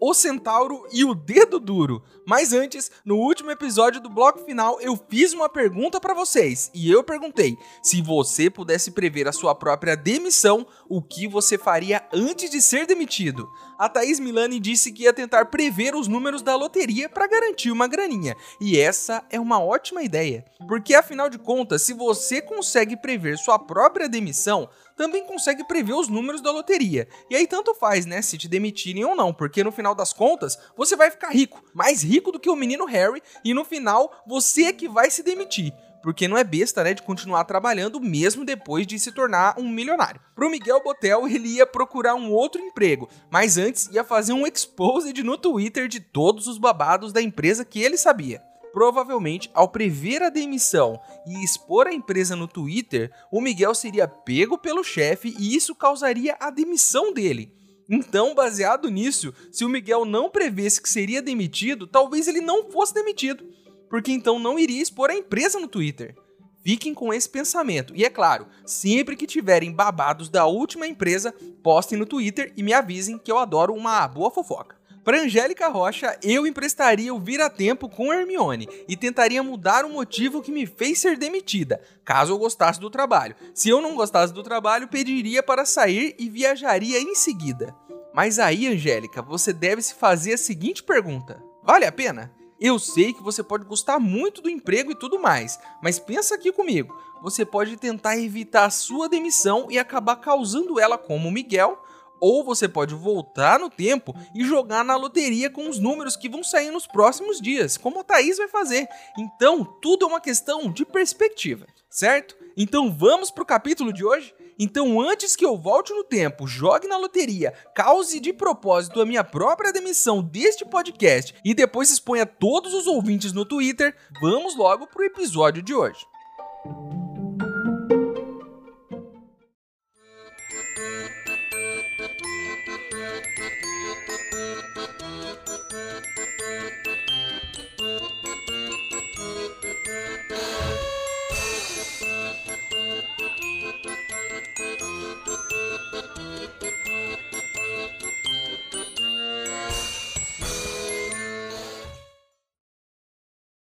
o Centauro e o Dedo Duro. Mas antes, no último episódio do bloco final, eu fiz uma pergunta para vocês e eu perguntei: se você pudesse prever a sua própria demissão, o que você faria antes de ser demitido? A Thaís Milani disse que ia tentar prever os números da loteria para garantir uma graninha. E essa é uma ótima ideia, porque afinal de contas, se você consegue prever sua própria demissão, também consegue prever os números da loteria. E aí tanto faz, né, se te demitirem ou não, porque no final das contas, você vai ficar rico, mais rico do que o menino Harry, e no final você é que vai se demitir porque não é besta, né, de continuar trabalhando mesmo depois de se tornar um milionário. Pro Miguel Botel, ele ia procurar um outro emprego, mas antes ia fazer um exposed no Twitter de todos os babados da empresa que ele sabia. Provavelmente, ao prever a demissão e expor a empresa no Twitter, o Miguel seria pego pelo chefe e isso causaria a demissão dele. Então, baseado nisso, se o Miguel não prevesse que seria demitido, talvez ele não fosse demitido, porque então não iria expor a empresa no Twitter. Fiquem com esse pensamento. E é claro, sempre que tiverem babados da última empresa, postem no Twitter e me avisem que eu adoro uma boa fofoca. Para Angélica Rocha, eu emprestaria o vira-tempo com Hermione e tentaria mudar o motivo que me fez ser demitida, caso eu gostasse do trabalho. Se eu não gostasse do trabalho, pediria para sair e viajaria em seguida. Mas aí, Angélica, você deve se fazer a seguinte pergunta: vale a pena? Eu sei que você pode gostar muito do emprego e tudo mais, mas pensa aqui comigo. Você pode tentar evitar a sua demissão e acabar causando ela como Miguel ou você pode voltar no tempo e jogar na loteria com os números que vão sair nos próximos dias, como a Thaís vai fazer. Então, tudo é uma questão de perspectiva, certo? Então vamos pro capítulo de hoje? Então, antes que eu volte no tempo, jogue na loteria, cause de propósito a minha própria demissão deste podcast e depois exponha todos os ouvintes no Twitter, vamos logo pro episódio de hoje.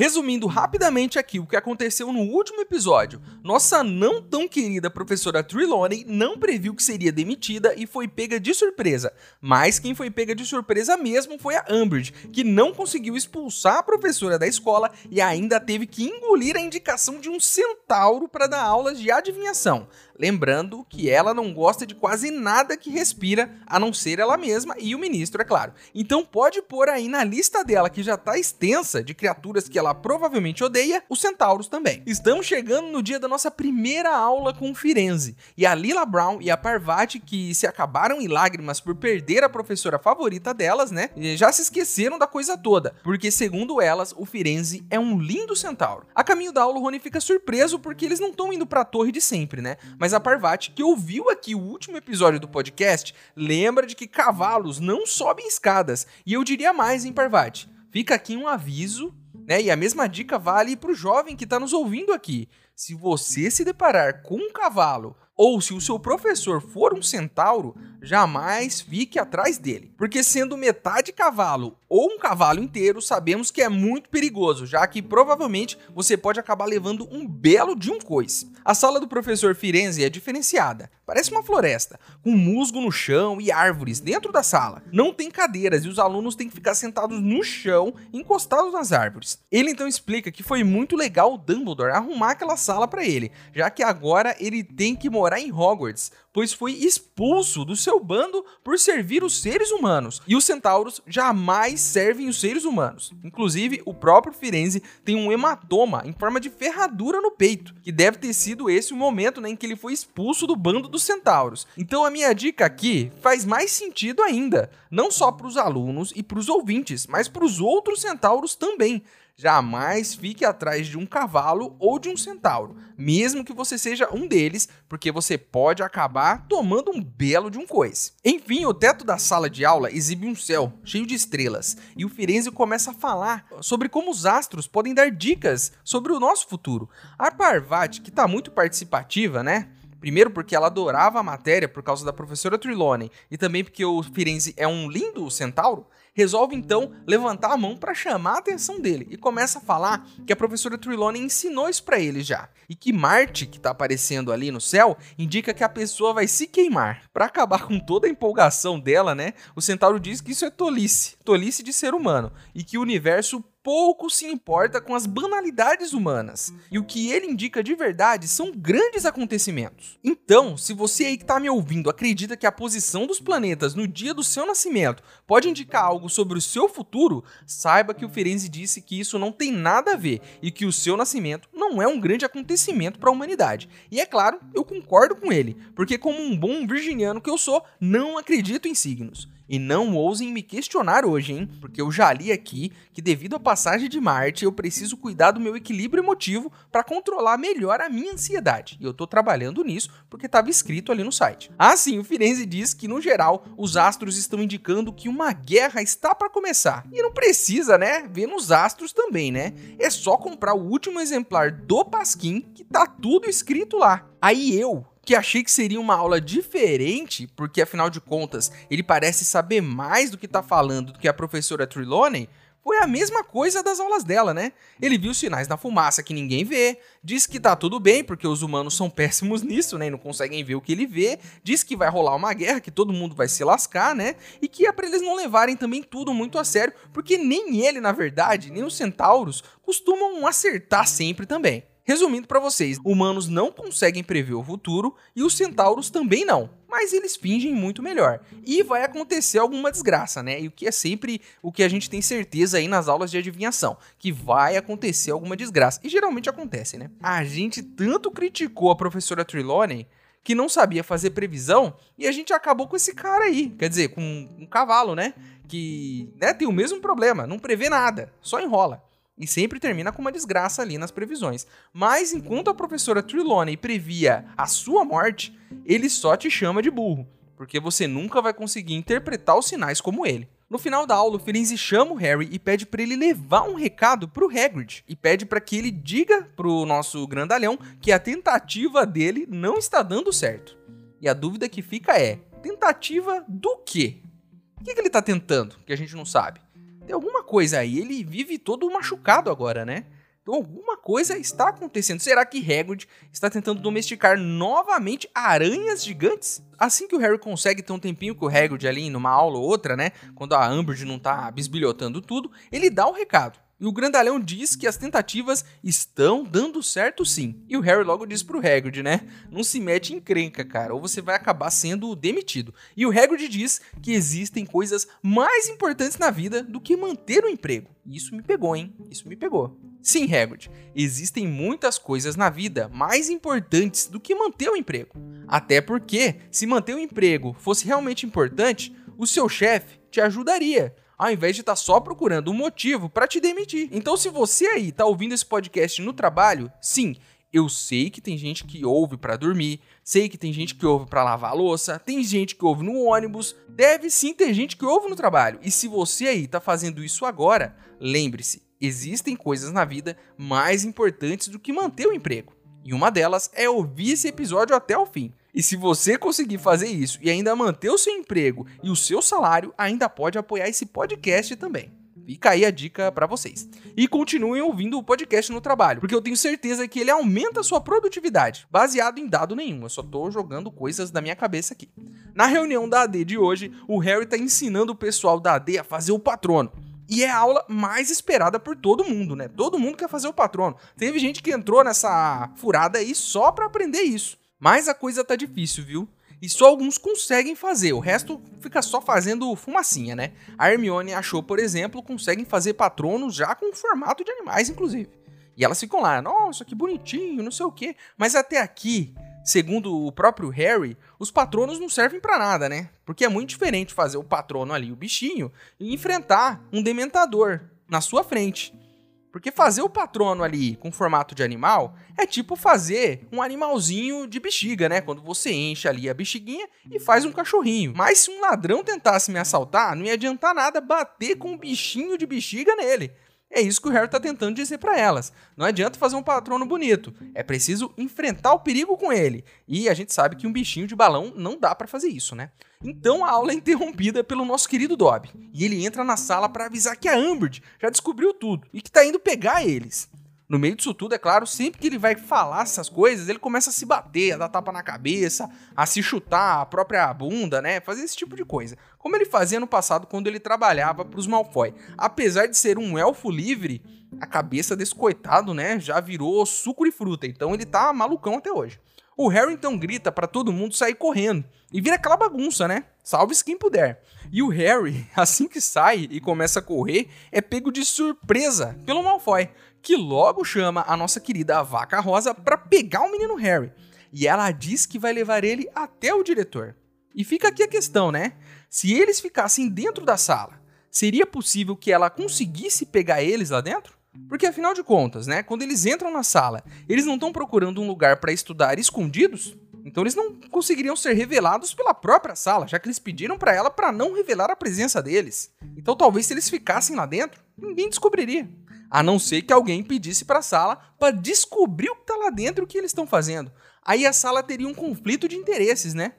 Resumindo rapidamente aqui o que aconteceu no último episódio, nossa não tão querida professora Trelawney não previu que seria demitida e foi pega de surpresa. Mas quem foi pega de surpresa mesmo foi a Umbridge, que não conseguiu expulsar a professora da escola e ainda teve que engolir a indicação de um centauro para dar aulas de adivinhação. Lembrando que ela não gosta de quase nada que respira, a não ser ela mesma e o ministro, é claro. Então pode pôr aí na lista dela, que já tá extensa, de criaturas que ela provavelmente odeia, os centauros também. Estamos chegando no dia da nossa primeira aula com o Firenze, e a Lila Brown e a Parvati, que se acabaram em lágrimas por perder a professora favorita delas, né, já se esqueceram da coisa toda, porque segundo elas, o Firenze é um lindo centauro. A caminho da aula, o Rony fica surpreso porque eles não estão indo para a torre de sempre, né? Mas mas a Parvati, que ouviu aqui o último episódio do podcast, lembra de que cavalos não sobem escadas. E eu diria mais, hein, Parvati? Fica aqui um aviso, né? E a mesma dica vale para o jovem que está nos ouvindo aqui. Se você se deparar com um cavalo ou se o seu professor for um centauro, jamais fique atrás dele. Porque sendo metade cavalo ou um cavalo inteiro, sabemos que é muito perigoso, já que provavelmente você pode acabar levando um belo de um coice. A sala do professor Firenze é diferenciada. Parece uma floresta, com musgo no chão e árvores dentro da sala. Não tem cadeiras e os alunos têm que ficar sentados no chão, encostados nas árvores. Ele então explica que foi muito legal o Dumbledore arrumar aquela sala para ele, já que agora ele tem que morar em Hogwarts, pois foi expulso do seu bando por servir os seres humanos. E os centauros jamais servem os seres humanos. Inclusive, o próprio Firenze tem um hematoma em forma de ferradura no peito, que deve ter sido esse o momento né, em que ele foi expulso do bando dos centauros. Então a minha dica aqui faz mais sentido ainda, não só para os alunos e para os ouvintes, mas para os outros centauros também. Jamais fique atrás de um cavalo ou de um centauro, mesmo que você seja um deles, porque você pode acabar tomando um belo de um coice. Enfim, o teto da sala de aula exibe um céu cheio de estrelas, e o Firenze começa a falar sobre como os astros podem dar dicas sobre o nosso futuro. A Parvati, que está muito participativa, né? Primeiro porque ela adorava a matéria por causa da professora Trelawney e também porque o Firenze é um lindo centauro, resolve então levantar a mão para chamar a atenção dele e começa a falar que a professora Trelawney ensinou isso para ele já e que Marte, que tá aparecendo ali no céu, indica que a pessoa vai se queimar. Para acabar com toda a empolgação dela, né? O centauro diz que isso é tolice, tolice de ser humano e que o universo pouco se importa com as banalidades humanas. E o que ele indica de verdade são grandes acontecimentos. Então, se você aí que está me ouvindo acredita que a posição dos planetas no dia do seu nascimento pode indicar algo sobre o seu futuro, saiba que o Ferenzi disse que isso não tem nada a ver e que o seu nascimento não é um grande acontecimento para a humanidade. E é claro, eu concordo com ele, porque como um bom virginiano que eu sou, não acredito em signos. E não ousem me questionar hoje, hein? Porque eu já li aqui que devido à passagem de Marte, eu preciso cuidar do meu equilíbrio emotivo para controlar melhor a minha ansiedade. E eu tô trabalhando nisso porque estava escrito ali no site. Assim, o Firenze diz que no geral os astros estão indicando que uma guerra está para começar. E não precisa, né? Ver nos astros também, né? É só comprar o último exemplar do Pasquim que tá tudo escrito lá. Aí eu, que achei que seria uma aula diferente, porque afinal de contas ele parece saber mais do que tá falando do que a professora Trelawney, foi a mesma coisa das aulas dela, né? Ele viu sinais na fumaça que ninguém vê, disse que tá tudo bem porque os humanos são péssimos nisso, né? E não conseguem ver o que ele vê, disse que vai rolar uma guerra, que todo mundo vai se lascar, né? E que é para eles não levarem também tudo muito a sério, porque nem ele, na verdade, nem os centauros costumam acertar sempre também. Resumindo para vocês, humanos não conseguem prever o futuro e os centauros também não. Mas eles fingem muito melhor. E vai acontecer alguma desgraça, né? E o que é sempre o que a gente tem certeza aí nas aulas de adivinhação, que vai acontecer alguma desgraça. E geralmente acontece, né? A gente tanto criticou a professora Trelawney que não sabia fazer previsão e a gente acabou com esse cara aí. Quer dizer, com um cavalo, né? Que né, tem o mesmo problema, não prevê nada, só enrola. E sempre termina com uma desgraça ali nas previsões. Mas enquanto a professora Trelawney previa a sua morte, ele só te chama de burro, porque você nunca vai conseguir interpretar os sinais como ele. No final da aula, o Firenze chama o Harry e pede para ele levar um recado pro Hagrid e pede para que ele diga pro nosso grandalhão que a tentativa dele não está dando certo. E a dúvida que fica é: tentativa do quê? O que, que ele está tentando que a gente não sabe? Tem alguma coisa aí, ele vive todo machucado agora, né? Então alguma coisa está acontecendo. Será que Hagrid está tentando domesticar novamente aranhas gigantes? Assim que o Harry consegue ter um tempinho com o Hagrid ali numa aula ou outra, né? Quando a Umbridge não tá bisbilhotando tudo, ele dá o recado. E o grandalhão diz que as tentativas estão dando certo sim. E o Harry logo diz pro Hagrid, né? Não se mete em crenca, cara, ou você vai acabar sendo demitido. E o Hagrid diz que existem coisas mais importantes na vida do que manter o um emprego. Isso me pegou, hein? Isso me pegou. Sim, Hagrid, existem muitas coisas na vida mais importantes do que manter o emprego. Até porque, se manter o emprego fosse realmente importante, o seu chefe te ajudaria ao invés de estar tá só procurando um motivo para te demitir. Então, se você aí tá ouvindo esse podcast no trabalho, sim, eu sei que tem gente que ouve para dormir, sei que tem gente que ouve para lavar a louça, tem gente que ouve no ônibus, deve sim ter gente que ouve no trabalho. E se você aí tá fazendo isso agora, lembre-se, existem coisas na vida mais importantes do que manter o emprego. E uma delas é ouvir esse episódio até o fim. E se você conseguir fazer isso e ainda manter o seu emprego e o seu salário, ainda pode apoiar esse podcast também. Fica aí a dica para vocês. E continuem ouvindo o podcast no trabalho, porque eu tenho certeza que ele aumenta a sua produtividade, baseado em dado nenhum. Eu só tô jogando coisas da minha cabeça aqui. Na reunião da AD de hoje, o Harry tá ensinando o pessoal da AD a fazer o patrono. E é a aula mais esperada por todo mundo, né? Todo mundo quer fazer o patrono. Teve gente que entrou nessa furada aí só para aprender isso. Mas a coisa tá difícil, viu? E só alguns conseguem fazer, o resto fica só fazendo fumacinha, né? A Hermione achou, por exemplo, conseguem fazer patronos já com formato de animais, inclusive. E elas ficam lá, nossa, que bonitinho, não sei o quê. Mas até aqui, segundo o próprio Harry, os patronos não servem para nada, né? Porque é muito diferente fazer o patrono ali, o bichinho, e enfrentar um dementador na sua frente. Porque fazer o patrono ali com formato de animal é tipo fazer um animalzinho de bexiga, né? Quando você enche ali a bexiguinha e faz um cachorrinho. Mas se um ladrão tentasse me assaltar, não ia adiantar nada bater com um bichinho de bexiga nele. É isso que o Harry tá tentando dizer para elas. Não adianta fazer um patrono bonito, é preciso enfrentar o perigo com ele. E a gente sabe que um bichinho de balão não dá para fazer isso, né? Então a aula é interrompida pelo nosso querido Dobby, e ele entra na sala para avisar que a Umbridge já descobriu tudo e que tá indo pegar eles. No meio disso tudo, é claro, sempre que ele vai falar essas coisas, ele começa a se bater, a dar tapa na cabeça, a se chutar a própria bunda, né? Fazer esse tipo de coisa. Como ele fazia no passado quando ele trabalhava para os Malfoy. Apesar de ser um elfo livre, a cabeça desse coitado, né, já virou suco de fruta. Então ele tá malucão até hoje. O Harry então grita para todo mundo sair correndo e vira aquela bagunça, né? Salve-se quem puder. E o Harry, assim que sai e começa a correr, é pego de surpresa pelo Malfoy que logo chama a nossa querida Vaca Rosa para pegar o menino Harry. E ela diz que vai levar ele até o diretor. E fica aqui a questão, né? Se eles ficassem dentro da sala, seria possível que ela conseguisse pegar eles lá dentro? Porque afinal de contas, né, quando eles entram na sala, eles não estão procurando um lugar para estudar escondidos? Então eles não conseguiriam ser revelados pela própria sala, já que eles pediram para ela para não revelar a presença deles. Então talvez se eles ficassem lá dentro, ninguém descobriria a não ser que alguém pedisse para a sala para descobrir o que está lá dentro e o que eles estão fazendo. Aí a sala teria um conflito de interesses, né?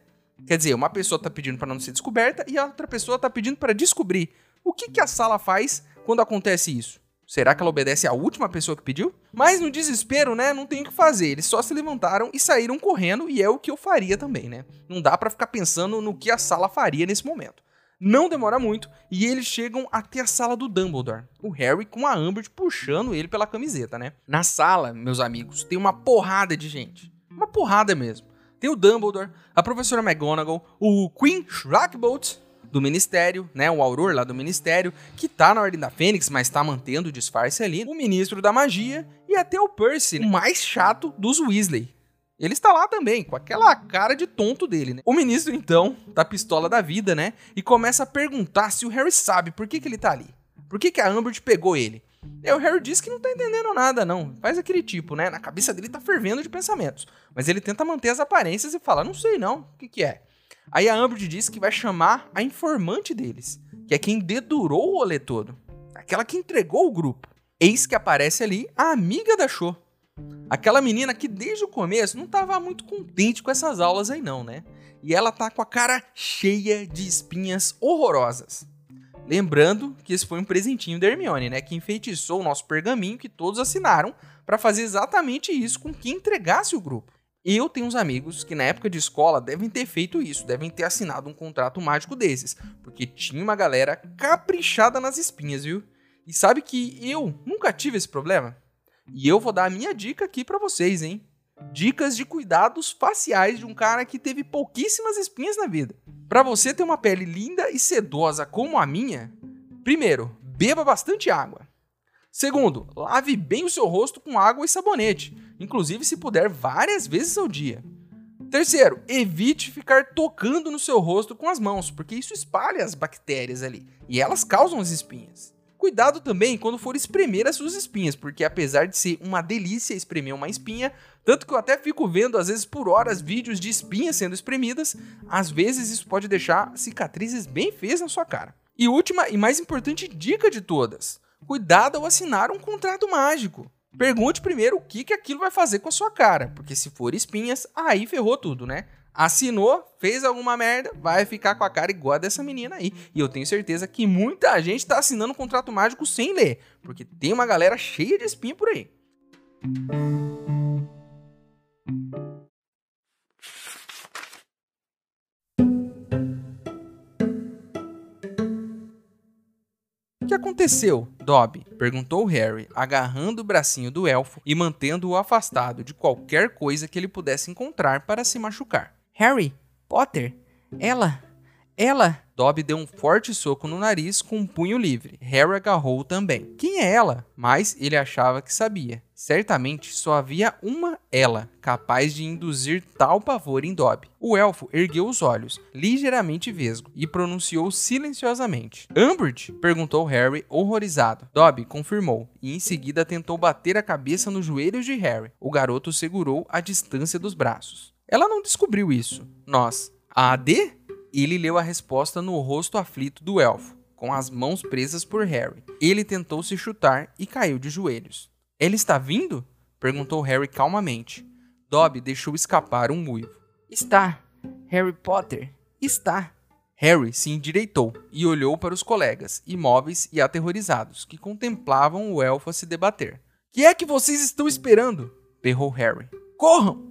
Quer dizer, uma pessoa está pedindo para não ser descoberta e a outra pessoa está pedindo para descobrir. O que, que a sala faz quando acontece isso? Será que ela obedece à última pessoa que pediu? Mas no desespero, né, não tem o que fazer. Eles só se levantaram e saíram correndo e é o que eu faria também, né? Não dá para ficar pensando no que a sala faria nesse momento. Não demora muito e eles chegam até a sala do Dumbledore. O Harry com a Amber puxando ele pela camiseta, né? Na sala, meus amigos, tem uma porrada de gente. Uma porrada mesmo. Tem o Dumbledore, a professora McGonagall, o Queen Shrakbolt do Ministério, né, o Auror lá do Ministério, que tá na Ordem da Fênix, mas tá mantendo o disfarce ali, o Ministro da Magia e até o Percy, o mais chato dos Weasley. Ele está lá também, com aquela cara de tonto dele, né? O ministro, então, tá pistola da vida, né? E começa a perguntar se o Harry sabe por que, que ele tá ali. Por que, que a Amber pegou ele? E o Harry diz que não tá entendendo nada, não. Faz aquele tipo, né? Na cabeça dele tá fervendo de pensamentos. Mas ele tenta manter as aparências e fala: Não sei não, o que, que é? Aí a Amber diz que vai chamar a informante deles, que é quem dedurou o rolê todo. Aquela que entregou o grupo. Eis que aparece ali a amiga da Cho, Aquela menina que desde o começo não estava muito contente com essas aulas aí não, né? E ela tá com a cara cheia de espinhas horrorosas. Lembrando que esse foi um presentinho da Hermione, né? Que enfeitiçou o nosso pergaminho que todos assinaram para fazer exatamente isso com quem entregasse o grupo. Eu tenho uns amigos que na época de escola devem ter feito isso, devem ter assinado um contrato mágico desses, porque tinha uma galera caprichada nas espinhas, viu? E sabe que eu nunca tive esse problema? E eu vou dar a minha dica aqui para vocês, hein? Dicas de cuidados faciais de um cara que teve pouquíssimas espinhas na vida. Para você ter uma pele linda e sedosa como a minha, primeiro, beba bastante água. Segundo, lave bem o seu rosto com água e sabonete, inclusive se puder várias vezes ao dia. Terceiro, evite ficar tocando no seu rosto com as mãos, porque isso espalha as bactérias ali e elas causam as espinhas. Cuidado também quando for espremer as suas espinhas, porque apesar de ser uma delícia espremer uma espinha, tanto que eu até fico vendo às vezes por horas vídeos de espinhas sendo espremidas, às vezes isso pode deixar cicatrizes bem feias na sua cara. E última e mais importante dica de todas: cuidado ao assinar um contrato mágico. Pergunte primeiro o que, que aquilo vai fazer com a sua cara, porque se for espinhas, aí ferrou tudo, né? Assinou, fez alguma merda, vai ficar com a cara igual a dessa menina aí. E eu tenho certeza que muita gente tá assinando um contrato mágico sem ler, porque tem uma galera cheia de espinha por aí. que aconteceu, Dobby? perguntou Harry, agarrando o bracinho do elfo e mantendo-o afastado de qualquer coisa que ele pudesse encontrar para se machucar. Harry, Potter, ela, ela. Dobby deu um forte soco no nariz com um punho livre. Harry agarrou também. Quem é ela? Mas ele achava que sabia. Certamente só havia uma ela capaz de induzir tal pavor em Dobby. O elfo ergueu os olhos, ligeiramente vesgo, e pronunciou silenciosamente. Umbridge? perguntou Harry, horrorizado. Dobby confirmou, e em seguida tentou bater a cabeça nos joelhos de Harry. O garoto segurou a distância dos braços. Ela não descobriu isso. Nós. A AD? Ele leu a resposta no rosto aflito do elfo, com as mãos presas por Harry. Ele tentou se chutar e caiu de joelhos. Ele está vindo? perguntou Harry calmamente. Dobby deixou escapar um uivo. Está. Harry Potter. Está. Harry se endireitou e olhou para os colegas, imóveis e aterrorizados, que contemplavam o elfo a se debater. Que é que vocês estão esperando? berrou Harry. Corram!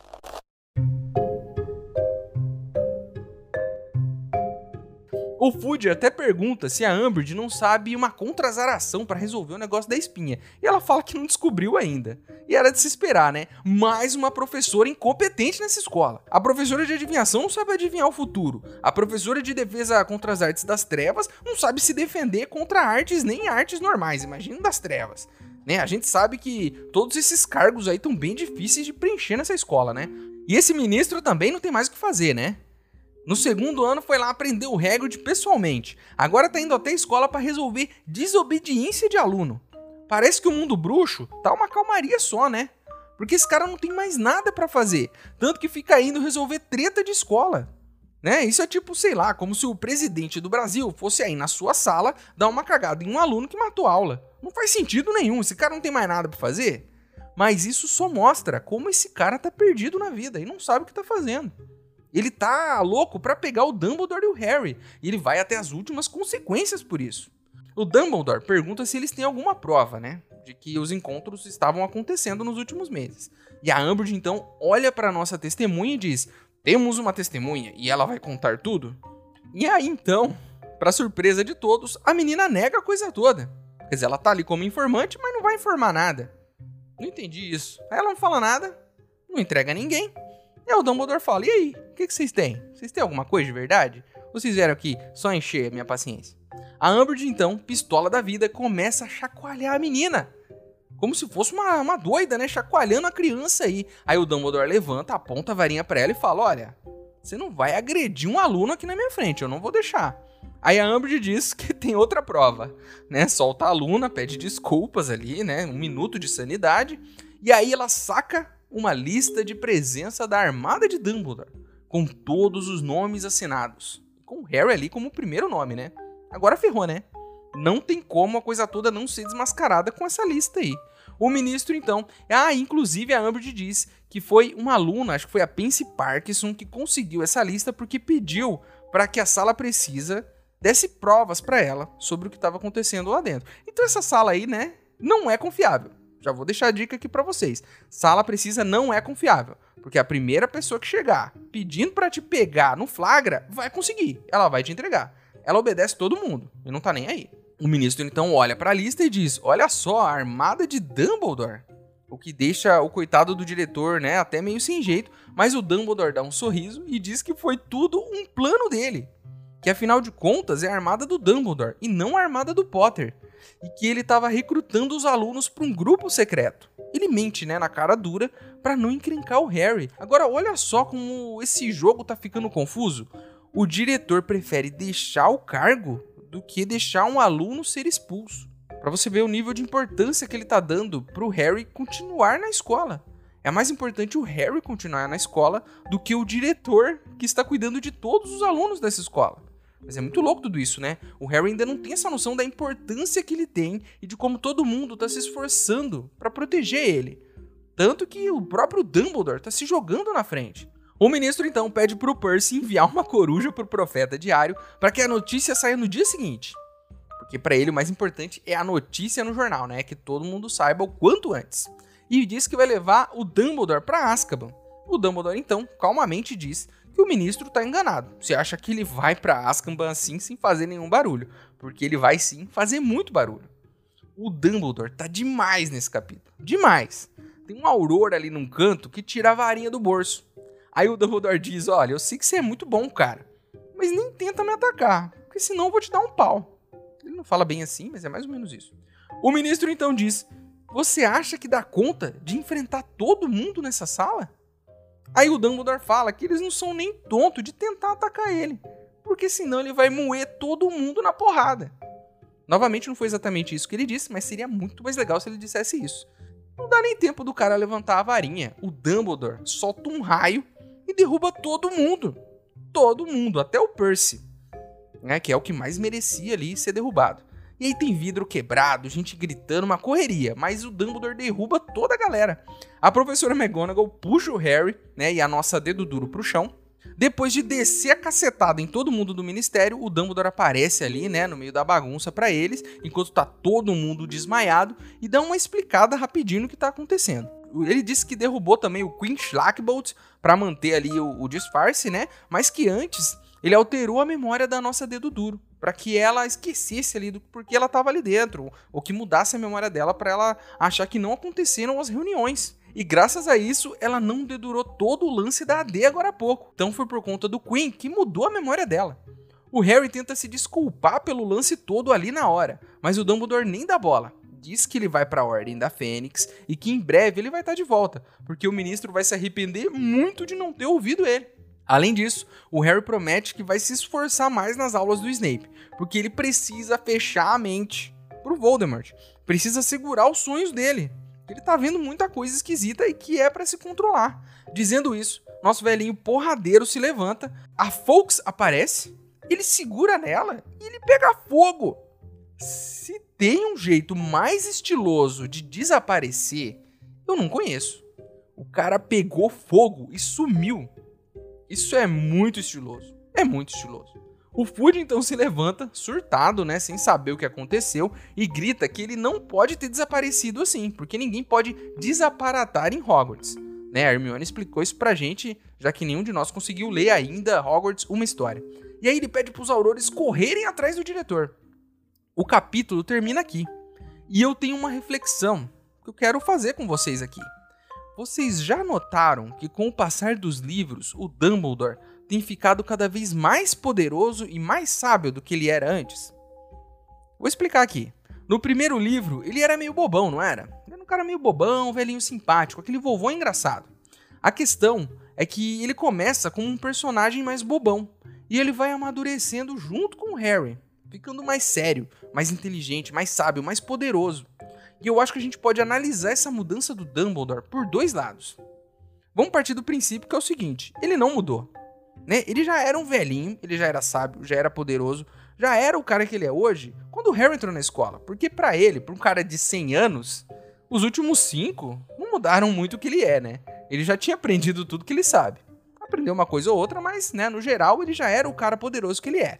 O Food até pergunta se a Umbridge não sabe uma contrazaração para resolver o negócio da espinha. E ela fala que não descobriu ainda. E era de se esperar, né? Mais uma professora incompetente nessa escola. A professora de adivinhação não sabe adivinhar o futuro. A professora de defesa contra as artes das trevas não sabe se defender contra artes nem artes normais, imagina das trevas. Né? A gente sabe que todos esses cargos aí estão bem difíceis de preencher nessa escola, né? E esse ministro também não tem mais o que fazer, né? No segundo ano foi lá aprender o Hagrid pessoalmente. Agora tá indo até a escola para resolver desobediência de aluno. Parece que o mundo bruxo tá uma calmaria só, né? Porque esse cara não tem mais nada para fazer, tanto que fica indo resolver treta de escola. Né? Isso é tipo, sei lá, como se o presidente do Brasil fosse aí na sua sala dar uma cagada em um aluno que matou aula. Não faz sentido nenhum, esse cara não tem mais nada para fazer. Mas isso só mostra como esse cara tá perdido na vida e não sabe o que tá fazendo. Ele tá louco para pegar o Dumbledore e o Harry, e ele vai até as últimas consequências por isso. O Dumbledore pergunta se eles têm alguma prova, né, de que os encontros estavam acontecendo nos últimos meses. E a Umbridge então olha para nossa testemunha e diz: "Temos uma testemunha e ela vai contar tudo?" E aí então, para surpresa de todos, a menina nega a coisa toda. Quer dizer, ela tá ali como informante, mas não vai informar nada. Não entendi isso. Aí ela não fala nada, não entrega ninguém. E o Dumbledore fala: E aí, o que, que vocês têm? Vocês têm alguma coisa de verdade? Ou vocês vieram aqui só encher a minha paciência? A Umbridge, então, pistola da vida, começa a chacoalhar a menina. Como se fosse uma, uma doida, né? Chacoalhando a criança aí. Aí o Dumbledore levanta, aponta a varinha pra ela e fala: Olha, você não vai agredir um aluno aqui na minha frente, eu não vou deixar. Aí a Umbridge diz que tem outra prova, né? Solta a aluna, pede desculpas ali, né? Um minuto de sanidade. E aí ela saca uma lista de presença da armada de Dumbledore, com todos os nomes assinados. Com Harry ali como primeiro nome, né? Agora ferrou, né? Não tem como a coisa toda não ser desmascarada com essa lista aí. O ministro, então. Ah, inclusive a Umbridge diz que foi uma aluna, acho que foi a Pansy Parkinson, que conseguiu essa lista porque pediu para que a sala precisa desse provas para ela sobre o que estava acontecendo lá dentro. Então essa sala aí, né, não é confiável. Já vou deixar a dica aqui para vocês. Sala precisa não é confiável, porque a primeira pessoa que chegar pedindo para te pegar no flagra vai conseguir. Ela vai te entregar. Ela obedece todo mundo e não tá nem aí. O ministro então olha para a lista e diz: "Olha só, a armada de Dumbledore". O que deixa o coitado do diretor, né, até meio sem jeito, mas o Dumbledore dá um sorriso e diz que foi tudo um plano dele. Que afinal de contas é a armada do Dumbledore e não a armada do Potter e que ele estava recrutando os alunos para um grupo secreto. Ele mente, né, na cara dura, para não encrencar o Harry. Agora, olha só como esse jogo tá ficando confuso. O diretor prefere deixar o cargo do que deixar um aluno ser expulso. Para você ver o nível de importância que ele tá dando pro Harry continuar na escola. É mais importante o Harry continuar na escola do que o diretor que está cuidando de todos os alunos dessa escola. Mas é muito louco tudo isso, né? O Harry ainda não tem essa noção da importância que ele tem e de como todo mundo tá se esforçando para proteger ele. Tanto que o próprio Dumbledore tá se jogando na frente. O ministro então pede pro Percy enviar uma coruja pro profeta diário para que a notícia saia no dia seguinte. Porque para ele o mais importante é a notícia no jornal, né? Que todo mundo saiba o quanto antes. E diz que vai levar o Dumbledore para Azkaban. O Dumbledore então calmamente diz o ministro tá enganado. Você acha que ele vai para Azkaban assim sem fazer nenhum barulho, porque ele vai sim fazer muito barulho. O Dumbledore tá demais nesse capítulo, demais. Tem uma aurora ali num canto que tira a varinha do bolso. Aí o Dumbledore diz: "Olha, eu sei que você é muito bom, cara, mas nem tenta me atacar, porque senão eu vou te dar um pau." Ele não fala bem assim, mas é mais ou menos isso. O ministro então diz: Você acha que dá conta de enfrentar todo mundo nessa sala? Aí o Dumbledore fala que eles não são nem tontos de tentar atacar ele, porque senão ele vai moer todo mundo na porrada. Novamente, não foi exatamente isso que ele disse, mas seria muito mais legal se ele dissesse isso. Não dá nem tempo do cara levantar a varinha. O Dumbledore solta um raio e derruba todo mundo. Todo mundo, até o Percy né, que é o que mais merecia ali ser derrubado. E aí tem vidro quebrado, gente gritando, uma correria, mas o Dumbledore derruba toda a galera. A professora McGonagall puxa o Harry, né, e a nossa dedo duro pro chão. Depois de descer a cacetada em todo mundo do ministério, o Dumbledore aparece ali, né, no meio da bagunça para eles, enquanto tá todo mundo desmaiado e dá uma explicada rapidinho no que tá acontecendo. Ele disse que derrubou também o Queen Schlackbolt para manter ali o, o disfarce, né? Mas que antes ele alterou a memória da nossa dedo duro, para que ela esquecesse ali do porque ela estava ali dentro, ou que mudasse a memória dela para ela achar que não aconteceram as reuniões. E graças a isso, ela não dedurou todo o lance da AD agora há pouco. Então foi por conta do Queen que mudou a memória dela. O Harry tenta se desculpar pelo lance todo ali na hora, mas o Dumbledore nem dá bola. Diz que ele vai para a Ordem da Fênix e que em breve ele vai estar tá de volta, porque o ministro vai se arrepender muito de não ter ouvido ele. Além disso, o Harry promete que vai se esforçar mais nas aulas do Snape, porque ele precisa fechar a mente pro Voldemort. Precisa segurar os sonhos dele. Ele tá vendo muita coisa esquisita e que é para se controlar. Dizendo isso, nosso velhinho porradeiro se levanta, a Fawkes aparece, ele segura nela e ele pega fogo. Se tem um jeito mais estiloso de desaparecer, eu não conheço. O cara pegou fogo e sumiu. Isso é muito estiloso. É muito estiloso. O Fudge então se levanta, surtado, né, sem saber o que aconteceu, e grita que ele não pode ter desaparecido assim, porque ninguém pode desaparatar em Hogwarts. Né, a Hermione explicou isso pra gente, já que nenhum de nós conseguiu ler ainda Hogwarts uma história. E aí ele pede pros aurores correrem atrás do diretor. O capítulo termina aqui. E eu tenho uma reflexão que eu quero fazer com vocês aqui. Vocês já notaram que com o passar dos livros, o Dumbledore tem ficado cada vez mais poderoso e mais sábio do que ele era antes? Vou explicar aqui. No primeiro livro, ele era meio bobão, não era? Ele era um cara meio bobão, velhinho simpático, aquele vovô engraçado. A questão é que ele começa como um personagem mais bobão e ele vai amadurecendo junto com o Harry, ficando mais sério, mais inteligente, mais sábio, mais poderoso. E eu acho que a gente pode analisar essa mudança do Dumbledore por dois lados. Vamos partir do princípio que é o seguinte: ele não mudou. Né? Ele já era um velhinho, ele já era sábio, já era poderoso, já era o cara que ele é hoje quando o Harry entrou na escola. Porque para ele, para um cara de 100 anos, os últimos 5 não mudaram muito o que ele é, né? Ele já tinha aprendido tudo que ele sabe. Aprendeu uma coisa ou outra, mas, né, no geral, ele já era o cara poderoso que ele é.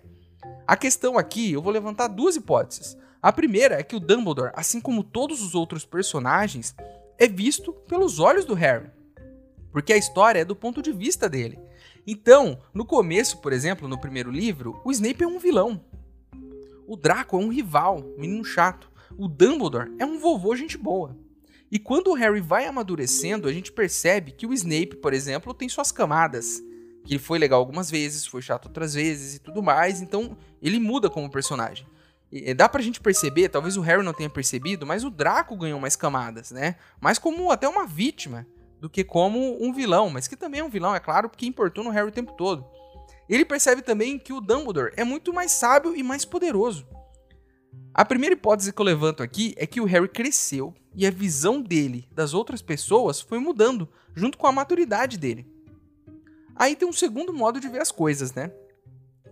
A questão aqui, eu vou levantar duas hipóteses. A primeira é que o Dumbledore, assim como todos os outros personagens, é visto pelos olhos do Harry. Porque a história é do ponto de vista dele. Então, no começo, por exemplo, no primeiro livro, o Snape é um vilão. O Draco é um rival, menino chato. O Dumbledore é um vovô gente boa. E quando o Harry vai amadurecendo, a gente percebe que o Snape, por exemplo, tem suas camadas. Que ele foi legal algumas vezes, foi chato outras vezes e tudo mais, então ele muda como personagem. E dá pra gente perceber, talvez o Harry não tenha percebido, mas o Draco ganhou mais camadas, né? Mais como até uma vítima do que como um vilão, mas que também é um vilão, é claro, porque importou no Harry o tempo todo. Ele percebe também que o Dumbledore é muito mais sábio e mais poderoso. A primeira hipótese que eu levanto aqui é que o Harry cresceu e a visão dele das outras pessoas foi mudando junto com a maturidade dele. Aí tem um segundo modo de ver as coisas, né?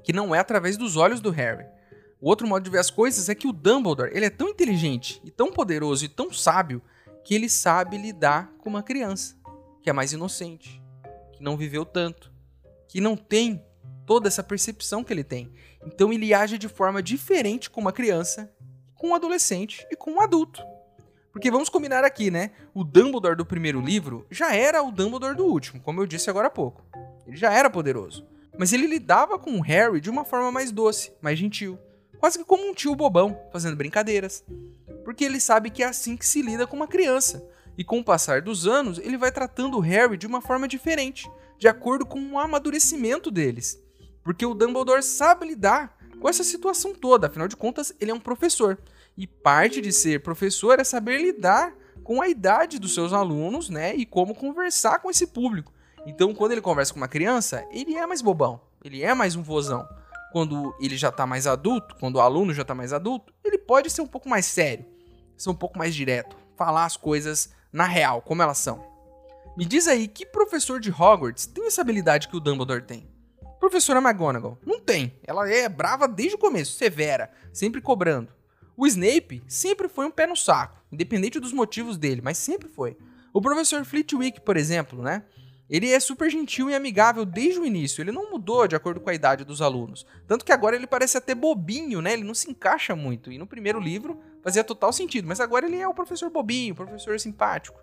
Que não é através dos olhos do Harry o outro modo de ver as coisas é que o Dumbledore ele é tão inteligente e tão poderoso e tão sábio que ele sabe lidar com uma criança que é mais inocente, que não viveu tanto, que não tem toda essa percepção que ele tem. Então ele age de forma diferente com uma criança, com um adolescente e com um adulto. Porque vamos combinar aqui, né? O Dumbledore do primeiro livro já era o Dumbledore do último, como eu disse agora há pouco. Ele já era poderoso. Mas ele lidava com o Harry de uma forma mais doce, mais gentil. Quase que como um tio bobão, fazendo brincadeiras. Porque ele sabe que é assim que se lida com uma criança. E com o passar dos anos, ele vai tratando o Harry de uma forma diferente, de acordo com o amadurecimento deles. Porque o Dumbledore sabe lidar com essa situação toda, afinal de contas, ele é um professor. E parte de ser professor é saber lidar com a idade dos seus alunos, né? E como conversar com esse público. Então, quando ele conversa com uma criança, ele é mais bobão, ele é mais um vozão. Quando ele já tá mais adulto, quando o aluno já tá mais adulto, ele pode ser um pouco mais sério, ser um pouco mais direto, falar as coisas na real, como elas são. Me diz aí, que professor de Hogwarts tem essa habilidade que o Dumbledore tem? Professora McGonagall, não tem. Ela é brava desde o começo, severa, sempre cobrando. O Snape sempre foi um pé no saco, independente dos motivos dele, mas sempre foi. O professor Flitwick, por exemplo, né? Ele é super gentil e amigável desde o início, ele não mudou de acordo com a idade dos alunos. Tanto que agora ele parece até bobinho, né? Ele não se encaixa muito. E no primeiro livro fazia total sentido, mas agora ele é o professor bobinho, o professor simpático.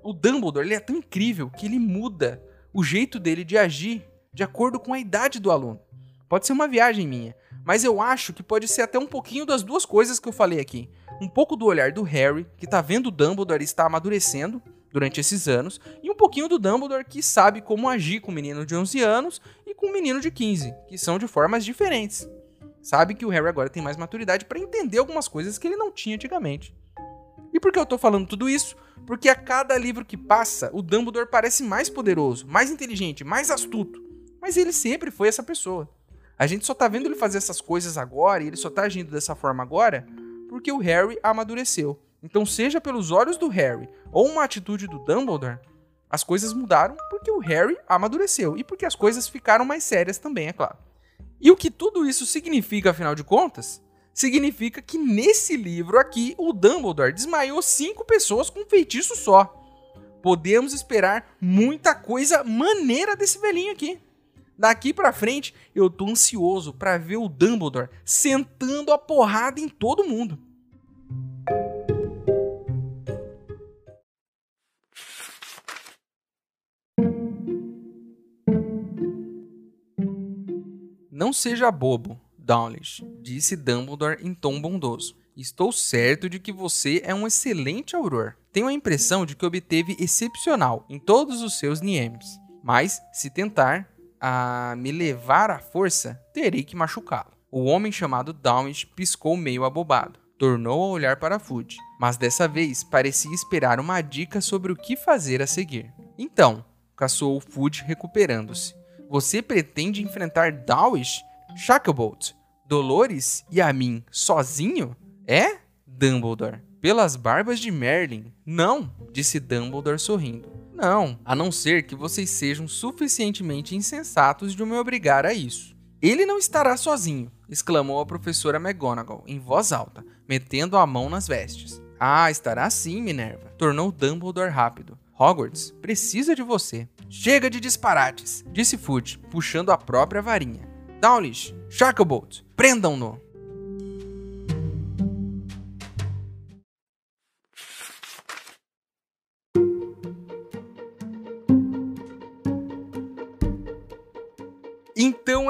O Dumbledore, ele é tão incrível que ele muda o jeito dele de agir de acordo com a idade do aluno. Pode ser uma viagem minha, mas eu acho que pode ser até um pouquinho das duas coisas que eu falei aqui. Um pouco do olhar do Harry, que tá vendo o Dumbledore estar amadurecendo durante esses anos, e um pouquinho do Dumbledore que sabe como agir com um menino de 11 anos e com um menino de 15, que são de formas diferentes. Sabe que o Harry agora tem mais maturidade para entender algumas coisas que ele não tinha antigamente. E por que eu tô falando tudo isso? Porque a cada livro que passa, o Dumbledore parece mais poderoso, mais inteligente, mais astuto. Mas ele sempre foi essa pessoa. A gente só tá vendo ele fazer essas coisas agora e ele só tá agindo dessa forma agora porque o Harry amadureceu. Então, seja pelos olhos do Harry ou uma atitude do Dumbledore, as coisas mudaram porque o Harry amadureceu e porque as coisas ficaram mais sérias também, é claro. E o que tudo isso significa, afinal de contas? Significa que nesse livro aqui, o Dumbledore desmaiou cinco pessoas com um feitiço só. Podemos esperar muita coisa maneira desse velhinho aqui. Daqui para frente, eu tô ansioso para ver o Dumbledore sentando a porrada em todo mundo. Não seja bobo, Dowlish, disse Dumbledore em tom bondoso. Estou certo de que você é um excelente auror. Tenho a impressão de que obteve excepcional em todos os seus niemes. Mas, se tentar, a me levar à força, terei que machucá-lo. O homem chamado Downish piscou meio abobado. Tornou a olhar para Food, mas dessa vez parecia esperar uma dica sobre o que fazer a seguir. Então, caçou Food recuperando-se. Você pretende enfrentar Dowish, Shacklebolt, Dolores e a mim sozinho? É? Dumbledore. Pelas barbas de Merlin. Não, disse Dumbledore sorrindo. Não, a não ser que vocês sejam suficientemente insensatos de me obrigar a isso. Ele não estará sozinho, exclamou a professora McGonagall em voz alta, metendo a mão nas vestes. Ah, estará sim, Minerva, tornou Dumbledore rápido. Hogwarts precisa de você. Chega de disparates, disse Fudge, puxando a própria varinha. Dowlish, Sharkbolt, prendam-no!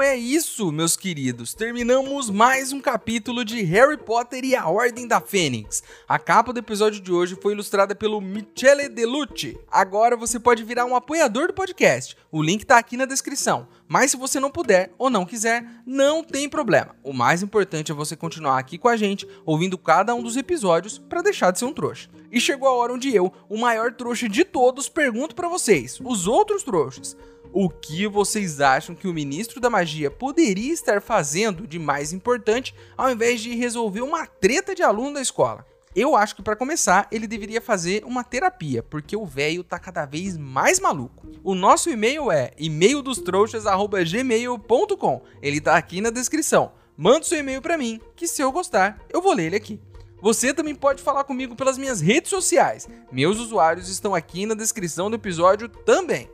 É isso, meus queridos. Terminamos mais um capítulo de Harry Potter e a Ordem da Fênix. A capa do episódio de hoje foi ilustrada pelo Michele Delucci. Agora você pode virar um apoiador do podcast. O link tá aqui na descrição. Mas se você não puder ou não quiser, não tem problema. O mais importante é você continuar aqui com a gente, ouvindo cada um dos episódios para deixar de ser um trouxa. E chegou a hora onde eu, o maior trouxa de todos, pergunto para vocês, os outros trouxas. O que vocês acham que o ministro da magia poderia estar fazendo de mais importante ao invés de resolver uma treta de aluno da escola? Eu acho que para começar, ele deveria fazer uma terapia, porque o velho tá cada vez mais maluco. O nosso e-mail é e-maildostrouxas@gmail.com. Ele tá aqui na descrição. Manda seu e-mail para mim, que se eu gostar, eu vou ler ele aqui. Você também pode falar comigo pelas minhas redes sociais. Meus usuários estão aqui na descrição do episódio também.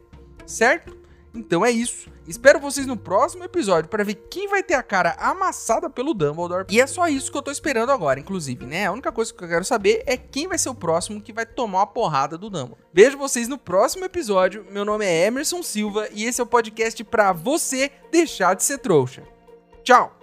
certo? Então é isso. Espero vocês no próximo episódio para ver quem vai ter a cara amassada pelo Dumbledore. E é só isso que eu tô esperando agora, inclusive, né? A única coisa que eu quero saber é quem vai ser o próximo que vai tomar uma porrada do Dumbledore. Vejo vocês no próximo episódio. Meu nome é Emerson Silva e esse é o podcast para você deixar de ser trouxa. Tchau!